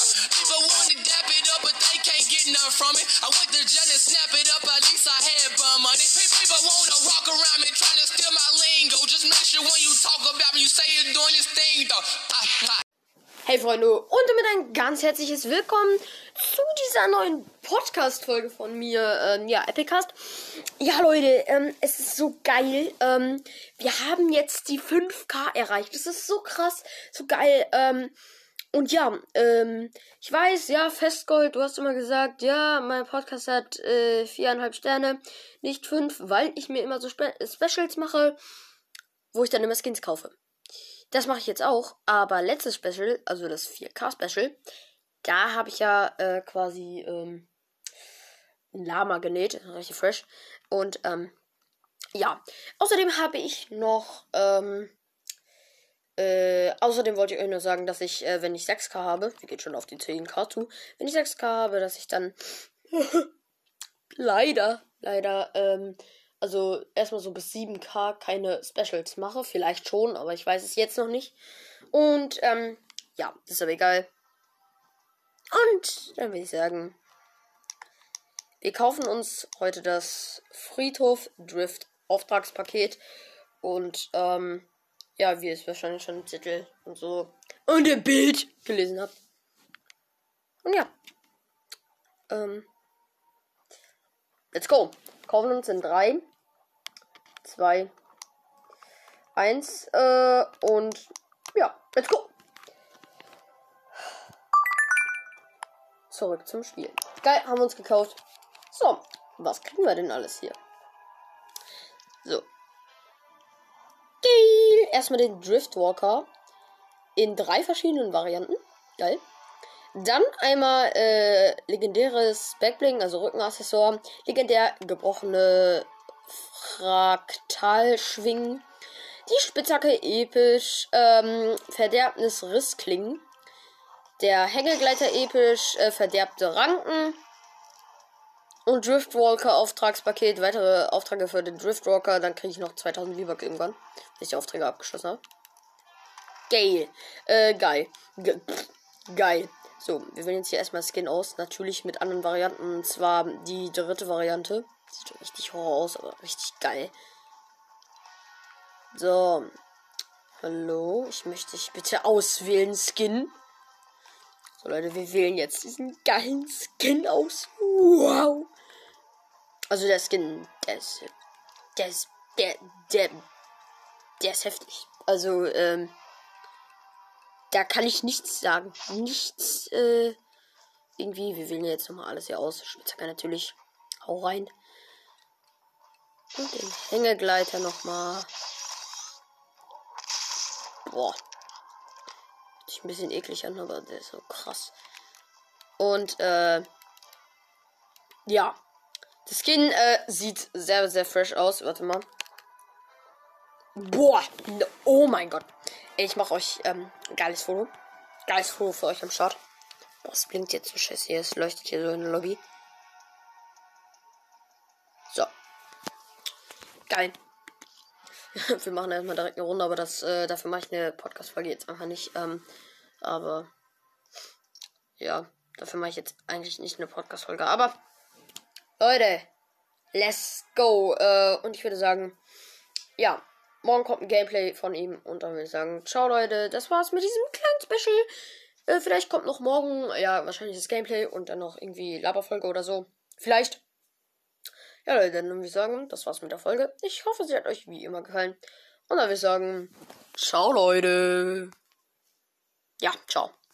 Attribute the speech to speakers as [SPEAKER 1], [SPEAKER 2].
[SPEAKER 1] People wanna dap it up, but they can't get none from it. I went to jail and snap it up, at least I had bum money. People wanna walk around me trying to steal my lingo. Just make sure when you talk about me, you say you're doing this thing though.
[SPEAKER 2] Hey Freunde und damit ein ganz herzliches Willkommen zu dieser neuen Podcast-Folge von mir, ähm, ja, Epicast. Ja, Leute, ähm, es ist so geil. Ähm, wir haben jetzt die 5K erreicht. Das ist so krass, so geil. Ähm, und ja, ähm, ich weiß, ja, Festgold, du hast immer gesagt, ja, mein Podcast hat äh, viereinhalb Sterne, nicht fünf, weil ich mir immer so Spe Specials mache, wo ich dann immer Skins kaufe. Das mache ich jetzt auch, aber letztes Special, also das 4K-Special, da habe ich ja äh, quasi ähm, ein Lama genäht, richtig fresh. Und ähm, ja, außerdem habe ich noch, ähm, äh, außerdem wollte ich euch nur sagen, dass ich, äh, wenn ich 6K habe, wir geht schon auf die 10K zu, wenn ich 6K habe, dass ich dann leider, leider, ähm, also erstmal so bis 7K keine Specials mache. Vielleicht schon, aber ich weiß es jetzt noch nicht. Und ähm, ja, ist aber egal. Und dann würde ich sagen, wir kaufen uns heute das Friedhof Drift Auftragspaket. Und ähm, ja, wie ihr es wahrscheinlich schon im Titel und so und im Bild gelesen habt. Und ja. Ähm, let's go. Kaufen uns in 3, 2, 1 äh, und ja, let's go. Zurück zum Spiel. Geil, haben wir uns gekauft. So, was kriegen wir denn alles hier? So. Geil. Erstmal den Driftwalker in drei verschiedenen Varianten. Geil. Dann einmal äh, legendäres Backbling, also Rückenaccessoire. Legendär gebrochene Fraktalschwingen. Die Spitzhacke episch. Ähm, Verderbnis Rissklingen. Der Hängelgleiter episch. Äh, verderbte Ranken. Und Driftwalker Auftragspaket. Weitere Aufträge für den Driftwalker. Dann kriege ich noch 2000 V-Bucks irgendwann. Wenn ich die Aufträge abgeschlossen habe. Geil. Äh, geil. Ge geil. So, wir wählen jetzt hier erstmal Skin aus. Natürlich mit anderen Varianten. Und zwar die dritte Variante. Sieht richtig horror aus, aber richtig geil. So. Hallo. Ich möchte dich bitte auswählen, Skin. So, Leute, wir wählen jetzt diesen geilen Skin aus. Wow. Also der Skin, der ist. Der ist. Der. Der. Der ist heftig. Also, ähm da kann ich nichts sagen. Nichts, äh, irgendwie. Wir wählen jetzt nochmal alles hier aus. Spitzhacke natürlich. Hau rein. Und den Hängegleiter nochmal. Boah. Hört sich ein bisschen eklig an, aber der ist so krass. Und, äh, ja. Das Skin, äh, sieht sehr, sehr fresh aus. Warte mal. Boah. Oh mein Gott. Ich mache euch ähm, geiles Foto. Geiles Foto für euch am Start. Boah, es blinkt jetzt so scheiße. Es leuchtet hier so in der Lobby. So. Geil. Wir machen erstmal direkt eine Runde, aber das, äh, dafür mache ich eine Podcast-Folge jetzt einfach nicht. Ähm, aber ja, dafür mache ich jetzt eigentlich nicht eine Podcast-Folge. Aber Leute, let's go. Äh, und ich würde sagen, ja, morgen kommt ein Gameplay von ihm und dann würde ich sagen, ciao Leute, das war's mit diesem kleinen Special. Äh, vielleicht kommt noch morgen, ja, wahrscheinlich das Gameplay und dann noch irgendwie Laberfolge oder so. Vielleicht. Ja, Leute, dann würde ich sagen, das war's mit der Folge. Ich hoffe, sie hat euch wie immer gefallen. Und dann würde ich sagen, ciao Leute. Ja, ciao.